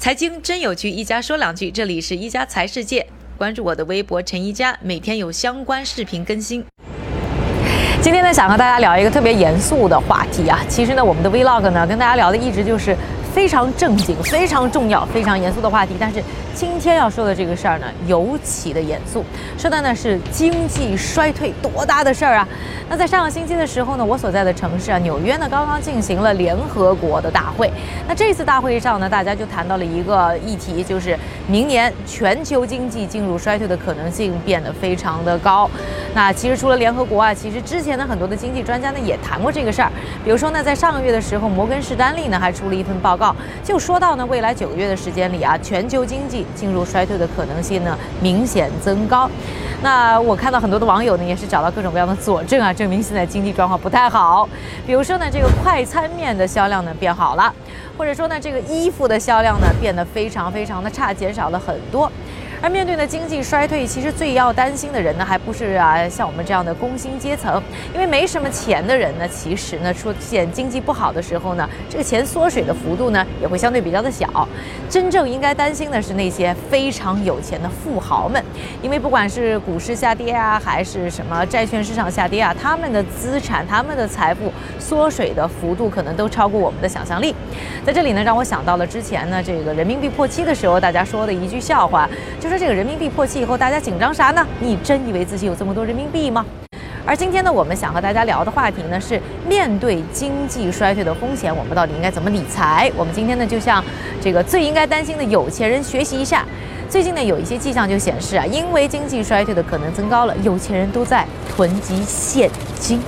财经真有趣，一家说两句。这里是一家财世界，关注我的微博陈一家，每天有相关视频更新。今天呢，想和大家聊一个特别严肃的话题啊。其实呢，我们的 Vlog 呢，跟大家聊的一直就是非常正经、非常重要、非常严肃的话题。但是今天要说的这个事儿呢，尤其的严肃，说的呢是经济衰退，多大的事儿啊！那在上个星期的时候呢，我所在的城市啊，纽约呢，刚刚进行了联合国的大会。那这次大会上呢，大家就谈到了一个议题，就是明年全球经济进入衰退的可能性变得非常的高。那其实除了联合国啊，其实之前的很多的经济专家呢也谈过这个事儿。比如说呢，在上个月的时候，摩根士丹利呢还出了一份报告，就说到呢，未来九个月的时间里啊，全球经济进入衰退的可能性呢明显增高。那我看到很多的网友呢，也是找到各种各样的佐证啊，证明现在经济状况不太好。比如说呢，这个快餐面的销量呢变好了，或者说呢，这个衣服的销量呢变得非常非常的差，减少了很多。而面对呢经济衰退，其实最要担心的人呢，还不是啊像我们这样的工薪阶层，因为没什么钱的人呢，其实呢出现经济不好的时候呢，这个钱缩水的幅度呢也会相对比较的小。真正应该担心的是那些非常有钱的富豪们，因为不管是股市下跌啊，还是什么债券市场下跌啊，他们的资产、他们的财富缩水的幅度可能都超过我们的想象力。在这里呢，让我想到了之前呢这个人民币破七的时候，大家说的一句笑话，就说这个人民币破七以后，大家紧张啥呢？你真以为自己有这么多人民币吗？而今天呢，我们想和大家聊的话题呢是面对经济衰退的风险，我们到底应该怎么理财？我们今天呢就向这个最应该担心的有钱人学习一下。最近呢有一些迹象就显示啊，因为经济衰退的可能增高了，有钱人都在囤积现金。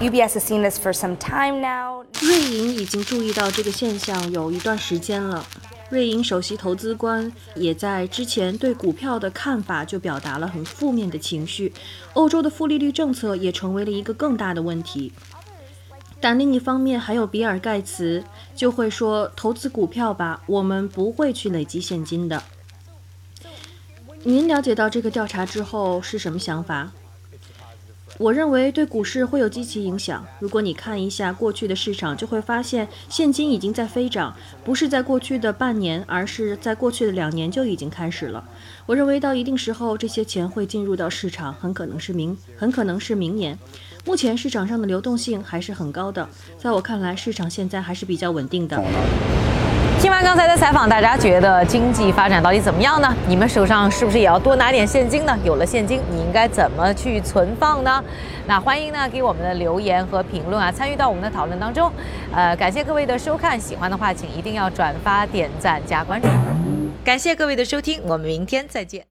UBS has seen this for some time now. 瑞银已经注意到这个现象有一段时间了。瑞银首席投资官也在之前对股票的看法就表达了很负面的情绪，欧洲的负利率政策也成为了一个更大的问题。但另一方面，还有比尔盖茨就会说：“投资股票吧，我们不会去累积现金的。”您了解到这个调查之后是什么想法？我认为对股市会有积极影响。如果你看一下过去的市场，就会发现现金已经在飞涨，不是在过去的半年，而是在过去的两年就已经开始了。我认为到一定时候，这些钱会进入到市场，很可能是明，很可能是明年。目前市场上的流动性还是很高的，在我看来，市场现在还是比较稳定的。听完刚才的采访，大家觉得经济发展到底怎么样呢？你们手上是不是也要多拿点现金呢？有了现金，你应该怎么去存放呢？那欢迎呢给我们的留言和评论啊，参与到我们的讨论当中。呃，感谢各位的收看，喜欢的话请一定要转发、点赞、加关注。感谢各位的收听，我们明天再见。